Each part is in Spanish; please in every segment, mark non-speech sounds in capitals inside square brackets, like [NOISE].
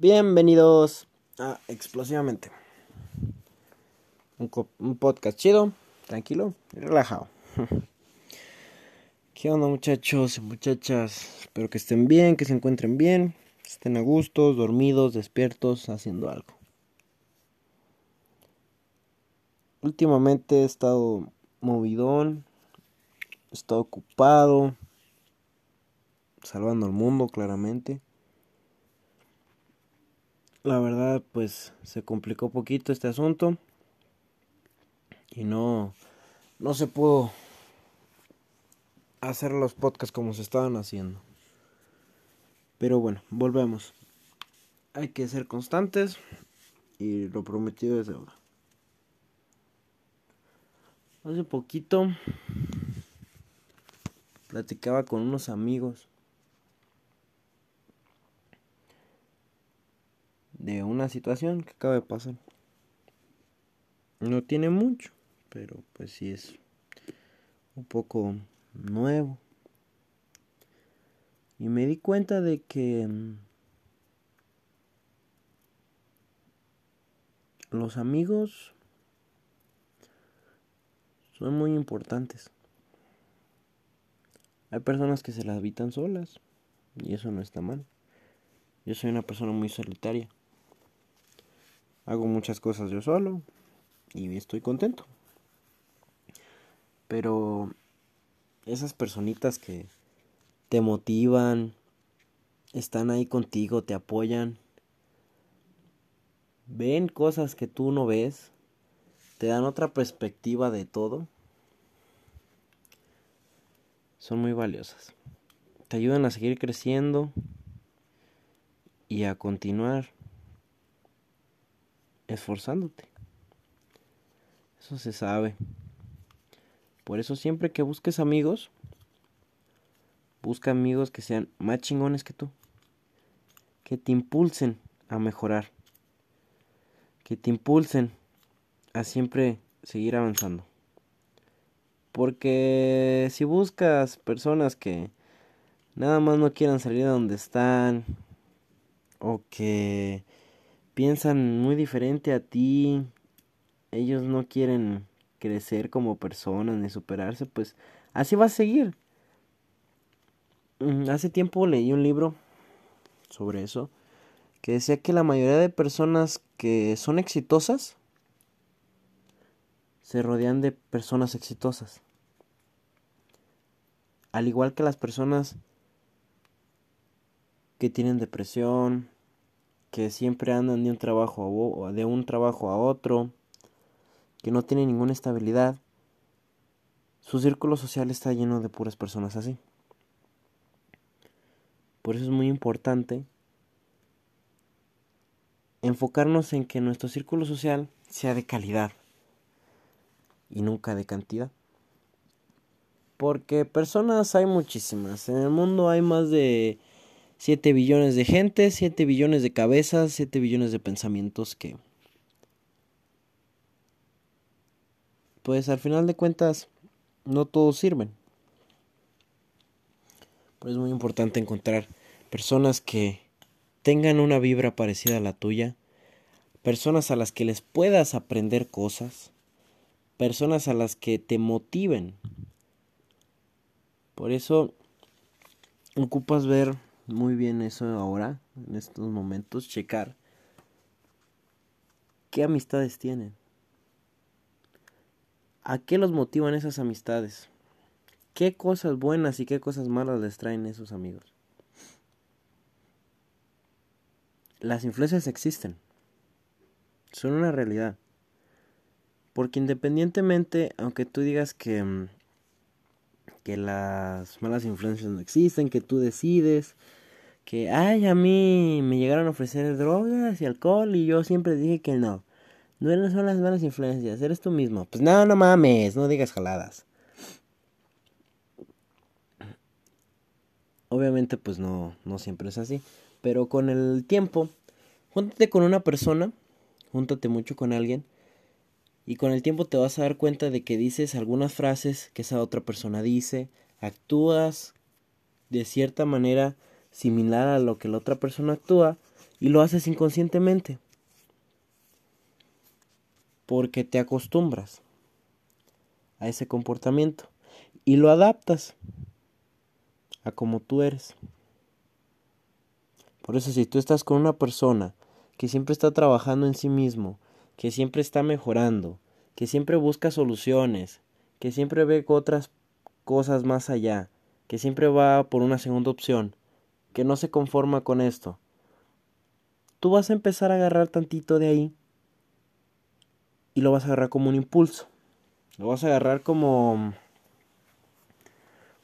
Bienvenidos a Explosivamente. Un, podcast chido, tranquilo y relajado. [LAUGHS] ¿Qué onda muchachos y muchachas? Espero que estén bien, que se encuentren bien, estén a gusto, dormidos, despiertos, haciendo algo. Últimamente he estado movidón, he estado ocupado, salvando el mundo claramente. La verdad, pues se complicó poquito este asunto y no no se pudo hacer los podcasts como se estaban haciendo. Pero bueno, volvemos. Hay que ser constantes y lo prometido es deuda. Hace poquito platicaba con unos amigos de una situación que acaba de pasar. No tiene mucho, pero pues sí es un poco nuevo. Y me di cuenta de que mm, los amigos son muy importantes. Hay personas que se las habitan solas y eso no está mal. Yo soy una persona muy solitaria. Hago muchas cosas yo solo y estoy contento. Pero esas personitas que te motivan, están ahí contigo, te apoyan, ven cosas que tú no ves, te dan otra perspectiva de todo, son muy valiosas. Te ayudan a seguir creciendo y a continuar esforzándote. Eso se sabe. Por eso siempre que busques amigos, busca amigos que sean más chingones que tú. Que te impulsen a mejorar. Que te impulsen a siempre seguir avanzando. Porque si buscas personas que nada más no quieran salir de donde están o que piensan muy diferente a ti, ellos no quieren crecer como personas ni superarse, pues así va a seguir. Mm, hace tiempo leí un libro sobre eso que decía que la mayoría de personas que son exitosas se rodean de personas exitosas. Al igual que las personas que tienen depresión, que siempre andan de un trabajo a, de un trabajo a otro, que no tienen ninguna estabilidad, su círculo social está lleno de puras personas así. Por eso es muy importante enfocarnos en que nuestro círculo social sea de calidad y nunca de cantidad. Porque personas hay muchísimas. En el mundo hay más de 7 billones de gente, 7 billones de cabezas, 7 billones de pensamientos que... Pues al final de cuentas no todos sirven. Pero es muy importante encontrar personas que tengan una vibra parecida a la tuya, personas a las que les puedas aprender cosas, personas a las que te motiven. Por eso ocupas ver muy bien eso ahora, en estos momentos, checar qué amistades tienen. ¿A qué los motivan esas amistades? ¿Qué cosas buenas y qué cosas malas les traen esos amigos? Las influencias existen. Son una realidad. Porque independientemente, aunque tú digas que, mm, que las malas influencias no existen, que tú decides, que, ay, a mí me llegaron a ofrecer drogas y alcohol y yo siempre dije que no. No son las malas influencias, eres tú mismo. Pues no, no mames, no digas jaladas. Obviamente pues no, no siempre es así. Pero con el tiempo, júntate con una persona, júntate mucho con alguien. Y con el tiempo te vas a dar cuenta de que dices algunas frases que esa otra persona dice, actúas de cierta manera similar a lo que la otra persona actúa Y lo haces inconscientemente. Porque te acostumbras a ese comportamiento y lo adaptas a como tú eres. Por eso si tú estás con una persona que siempre está trabajando en sí mismo, que siempre está mejorando, que siempre busca soluciones, que siempre ve otras cosas más allá, que siempre va por una segunda opción, que no se conforma con esto, tú vas a empezar a agarrar tantito de ahí y lo vas a agarrar como un impulso. Lo vas a agarrar como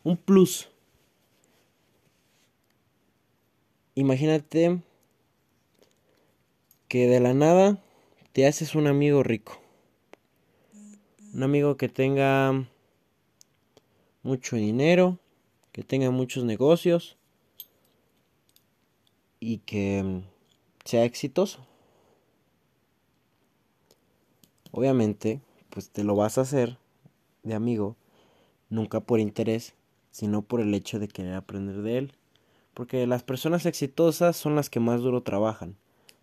un plus. Imagínate que de la nada te haces un amigo rico. Un amigo que tenga mucho dinero, que tenga muchos negocios y que sea exitoso. Obviamente, pues te lo vas a hacer de amigo, nunca por interés, sino por el hecho de querer aprender de él. Porque las personas exitosas son las que más duro trabajan,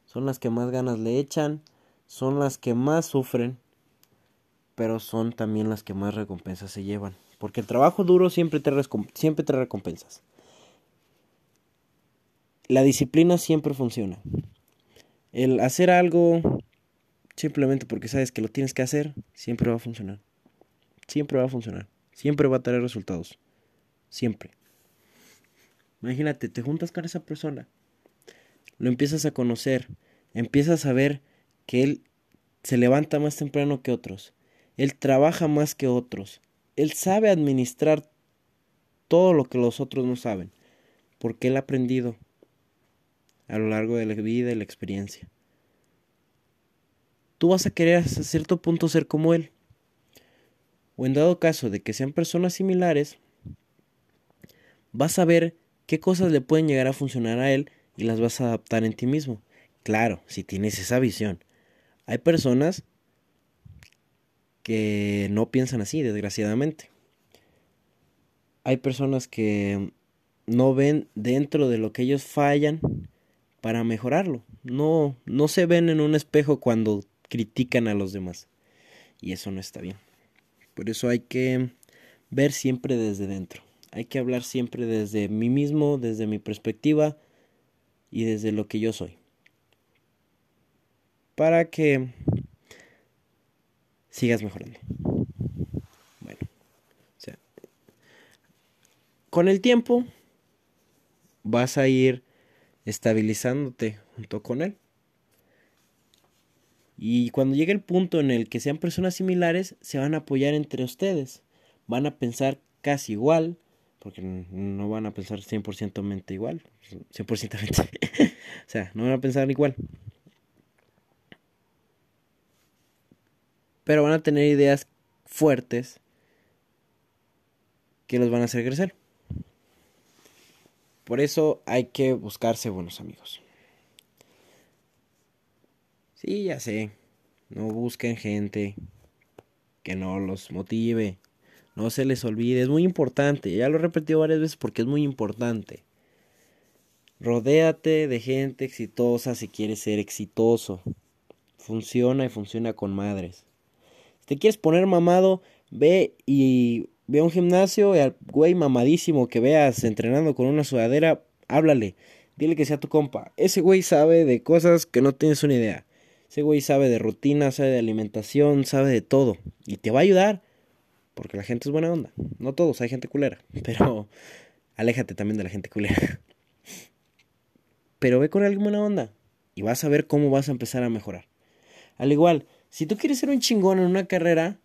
son las que más ganas le echan, son las que más sufren, pero son también las que más recompensas se llevan. Porque el trabajo duro siempre te, siempre te recompensas. La disciplina siempre funciona. El hacer algo simplemente porque sabes que lo tienes que hacer, siempre va a funcionar. Siempre va a funcionar. Siempre va a tener resultados. Siempre. Imagínate, te juntas con esa persona. Lo empiezas a conocer. Empiezas a ver que él se levanta más temprano que otros. Él trabaja más que otros. Él sabe administrar todo lo que los otros no saben. Porque él ha aprendido a lo largo de la vida y la experiencia tú vas a querer hasta cierto punto ser como él. O en dado caso de que sean personas similares, vas a ver qué cosas le pueden llegar a funcionar a él y las vas a adaptar en ti mismo. Claro, si tienes esa visión. Hay personas que no piensan así, desgraciadamente. Hay personas que no ven dentro de lo que ellos fallan para mejorarlo. No, no se ven en un espejo cuando critican a los demás. Y eso no está bien. Por eso hay que ver siempre desde dentro. Hay que hablar siempre desde mí mismo, desde mi perspectiva y desde lo que yo soy. Para que sigas mejorando. Bueno, o sea, con el tiempo vas a ir estabilizándote junto con él. Y cuando llegue el punto en el que sean personas similares, se van a apoyar entre ustedes. Van a pensar casi igual, porque no van a pensar 100% igual. 100% [LAUGHS] o sea, no van a pensar igual. Pero van a tener ideas fuertes que los van a hacer crecer. Por eso hay que buscarse buenos amigos. Sí, ya sé. No busquen gente que no los motive. No se les olvide. Es muy importante. Ya lo he repetido varias veces porque es muy importante. Rodéate de gente exitosa si quieres ser exitoso. Funciona y funciona con madres. Si te quieres poner mamado, ve y ve a un gimnasio y al güey mamadísimo que veas entrenando con una sudadera, háblale. Dile que sea tu compa. Ese güey sabe de cosas que no tienes una idea. Ese güey sabe de rutina, sabe de alimentación, sabe de todo. Y te va a ayudar. Porque la gente es buena onda. No todos, hay gente culera. [LAUGHS] Pero aléjate también de la gente culera. Pero ve con alguien buena onda. Y vas a ver cómo vas a empezar a mejorar. Al igual, si tú quieres ser un chingón en una carrera,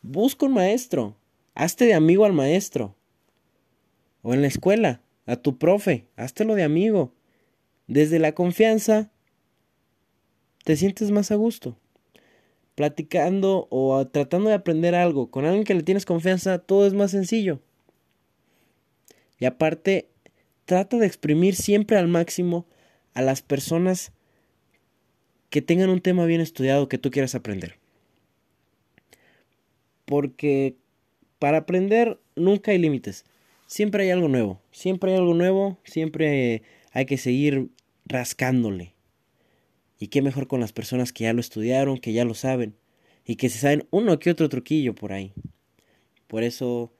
busca un maestro. Hazte de amigo al maestro. O en la escuela, a tu profe. Háztelo de amigo. Desde la confianza te sientes más a gusto. Platicando o tratando de aprender algo con alguien que le tienes confianza, todo es más sencillo. Y aparte, trata de exprimir siempre al máximo a las personas que tengan un tema bien estudiado que tú quieras aprender. Porque para aprender nunca hay límites. Siempre hay algo nuevo. Siempre hay algo nuevo. Siempre hay que seguir rascándole Y qué mejor con las personas que ya lo estudiaron, que ya lo saben, y que se saben uno que otro truquillo por ahí. Por eso,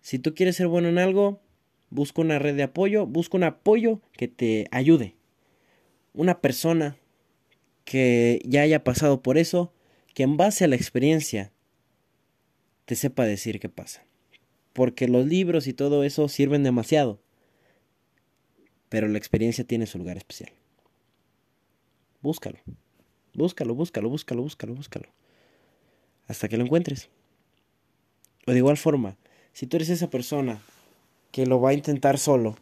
si tú quieres ser bueno en algo, busca una red de apoyo, busca un apoyo que te ayude. Una persona que ya haya pasado por eso, que en base a la experiencia te sepa decir qué pasa. Porque los libros y todo eso sirven demasiado. Pero la experiencia tiene su lugar especial. Búscalo. Búscalo, búscalo, búscalo, búscalo, búscalo. Hasta que lo encuentres. O de igual forma, si tú eres esa persona que lo va a intentar solo,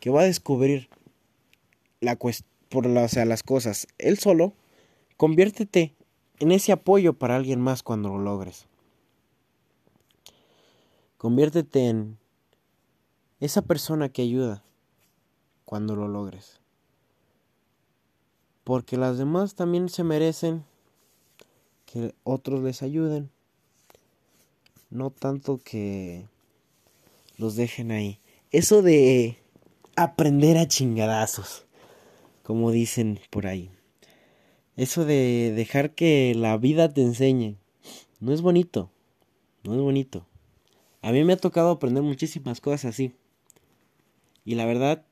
que va a descubrir la por o sea, las cosas él solo, conviértete en ese apoyo para alguien más cuando lo logres. Conviértete en esa persona que ayuda cuando lo logres. Porque las demás también se merecen que otros les ayuden. No tanto que los dejen ahí. Eso de aprender a chingadazos, como dicen por ahí. Eso de dejar que la vida te enseñe. No es bonito. No es bonito. A mí me ha tocado aprender muchísimas cosas así. Y la verdad,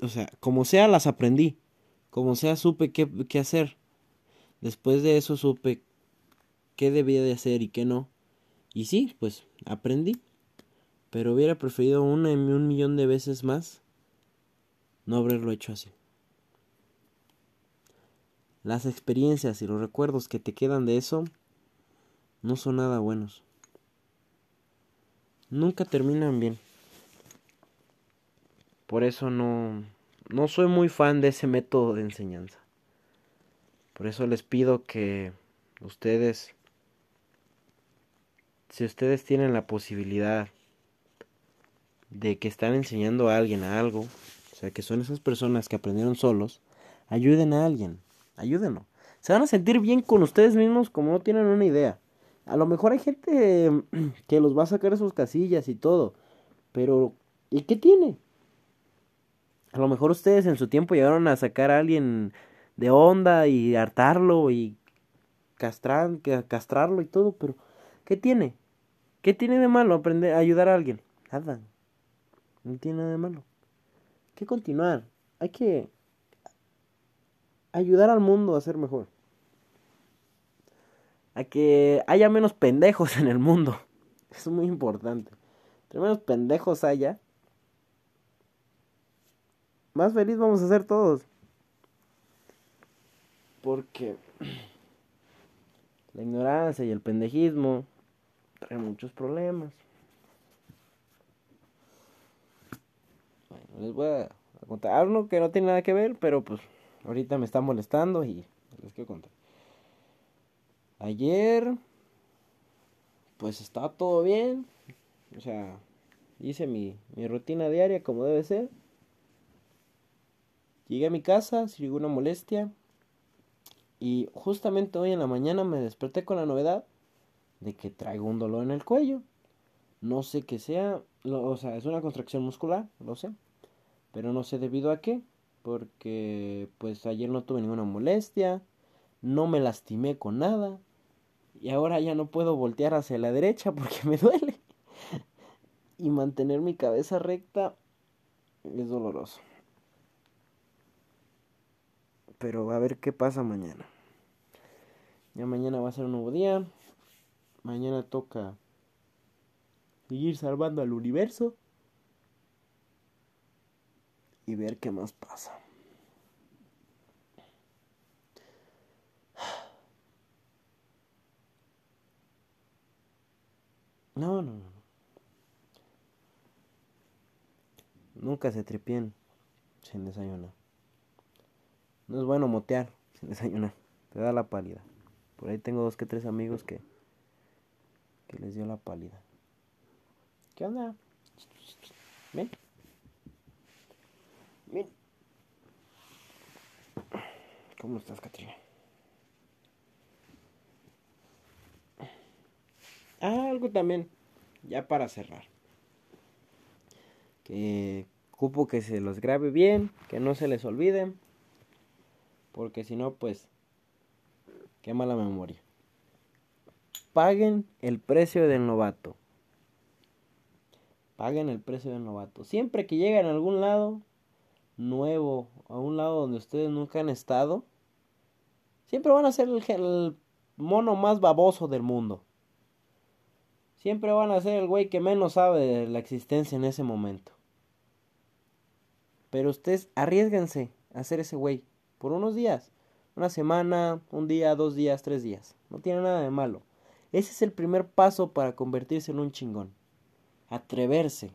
o sea, como sea, las aprendí. Como sea, supe qué, qué hacer. Después de eso supe qué debía de hacer y qué no. Y sí, pues aprendí. Pero hubiera preferido una y un millón de veces más no haberlo hecho así. Las experiencias y los recuerdos que te quedan de eso no son nada buenos nunca terminan bien. Por eso no, no soy muy fan de ese método de enseñanza. Por eso les pido que ustedes, si ustedes tienen la posibilidad de que están enseñando a alguien a algo, o sea, que son esas personas que aprendieron solos, ayuden a alguien, ayúdenlo. Se van a sentir bien con ustedes mismos como no tienen una idea. A lo mejor hay gente [CLEARS THROAT] que los va a sacar de sus casillas y todo. Pero, ¿y qué tiene? A lo mejor ustedes en su tiempo llegaron a sacar a alguien de onda y hartarlo y castrar, castrarlo y todo, pero ¿qué tiene? ¿Qué tiene de malo aprender a ayudar a alguien? Nada. No tiene nada de malo. Hay que continuar. Hay que ayudar al mundo a ser mejor a que haya menos pendejos en el mundo. [LAUGHS] es muy importante. Entre menos pendejos haya, más feliz vamos a ser todos. Porque [CLEARS THROAT] la ignorancia y el pendejismo traen muchos problemas. Bueno, les voy a contar uno que no tiene nada que ver, pero pues ahorita me está molestando y les quiero contar. Ayer, pues estaba todo bien. O sea, hice mi, mi rutina diaria como debe ser. Llegué a mi casa sin ninguna molestia. Y justamente hoy en la mañana me desperté con la novedad de que traigo un dolor en el cuello. No sé qué sea, o sea, es una contracción muscular, lo sé. Pero no sé debido a qué. Porque pues ayer no tuve ninguna molestia. No me lastimé con nada. Y ahora ya no puedo voltear hacia la derecha porque me duele. Y mantener mi cabeza recta es doloroso. Pero a ver qué pasa mañana. Ya mañana va a ser un nuevo día. Mañana toca seguir salvando al universo. Y ver qué más pasa. No, no, no. Nunca se tripien sin desayunar. No es bueno motear sin [LAUGHS] desayunar. Te da la pálida. Por ahí tengo dos que tres amigos que, que les dio la pálida. ¿Qué onda? Ven. Ven. ¿Cómo estás, Catrina? Ah, algo también, ya para cerrar. Que cupo que se los grabe bien, que no se les olvide. Porque si no, pues, qué mala memoria. Paguen el precio del novato. Paguen el precio del novato. Siempre que lleguen a algún lado nuevo, a un lado donde ustedes nunca han estado, siempre van a ser el, el mono más baboso del mundo. Siempre van a ser el güey que menos sabe de la existencia en ese momento. Pero ustedes arriesguense a ser ese güey por unos días. Una semana, un día, dos días, tres días. No tiene nada de malo. Ese es el primer paso para convertirse en un chingón. Atreverse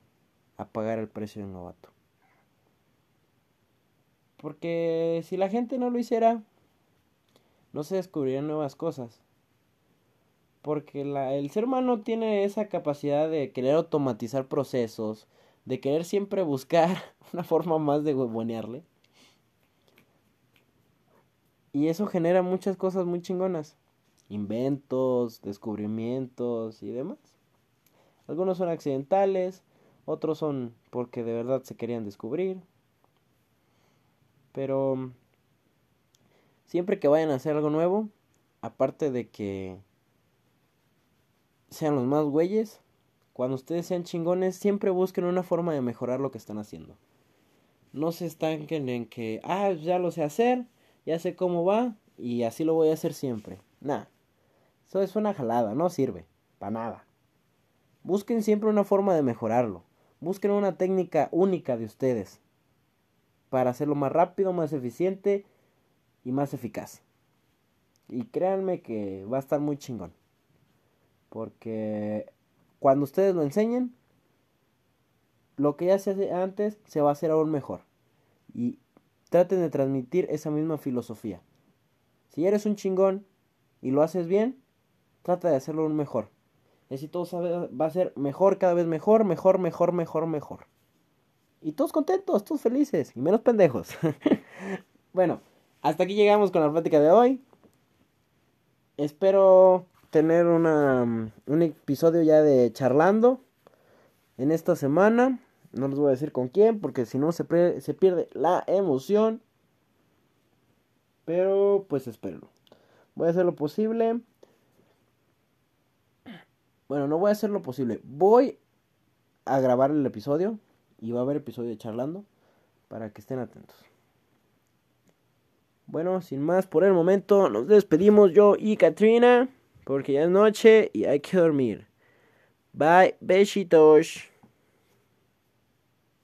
a pagar el precio del novato. Porque si la gente no lo hiciera, no se descubrirían nuevas cosas. Porque la, el ser humano tiene esa capacidad de querer automatizar procesos, de querer siempre buscar [LAUGHS] una forma más de huevonearle. Y eso genera muchas cosas muy chingonas. Inventos, descubrimientos y demás. Algunos son accidentales, otros son porque de verdad se querían descubrir. Pero siempre que vayan a hacer algo nuevo, aparte de que sean los más güeyes, cuando ustedes sean chingones, siempre busquen una forma de mejorar lo que están haciendo. No se estanquen en que, ah, ya lo sé hacer, ya sé cómo va y así lo voy a hacer siempre. Nah, eso es una jalada, no sirve, para nada. Busquen siempre una forma de mejorarlo. Busquen una técnica única de ustedes para hacerlo más rápido, más eficiente y más eficaz. Y créanme que va a estar muy chingón. Porque cuando ustedes lo enseñen, lo que ya se hace antes se va a hacer aún mejor. Y traten de transmitir esa misma filosofía. Si eres un chingón y lo haces bien, trata de hacerlo aún mejor. Y así todo va a ser mejor, cada vez mejor, mejor, mejor, mejor, mejor. Y todos contentos, todos felices, y menos pendejos. [LAUGHS] bueno, hasta aquí llegamos con la plática de hoy. Espero tener una, un episodio ya de charlando en esta semana. No les voy a decir con quién, porque si no se, se pierde la emoción. Pero pues espero. Voy a hacer lo posible. Bueno, no voy a hacer lo posible. Voy a grabar el episodio. Y va a haber episodio de charlando. Para que estén atentos. Bueno, sin más por el momento, nos despedimos yo y Katrina. Porque ya es noche y hay que dormir. Bye, besitos.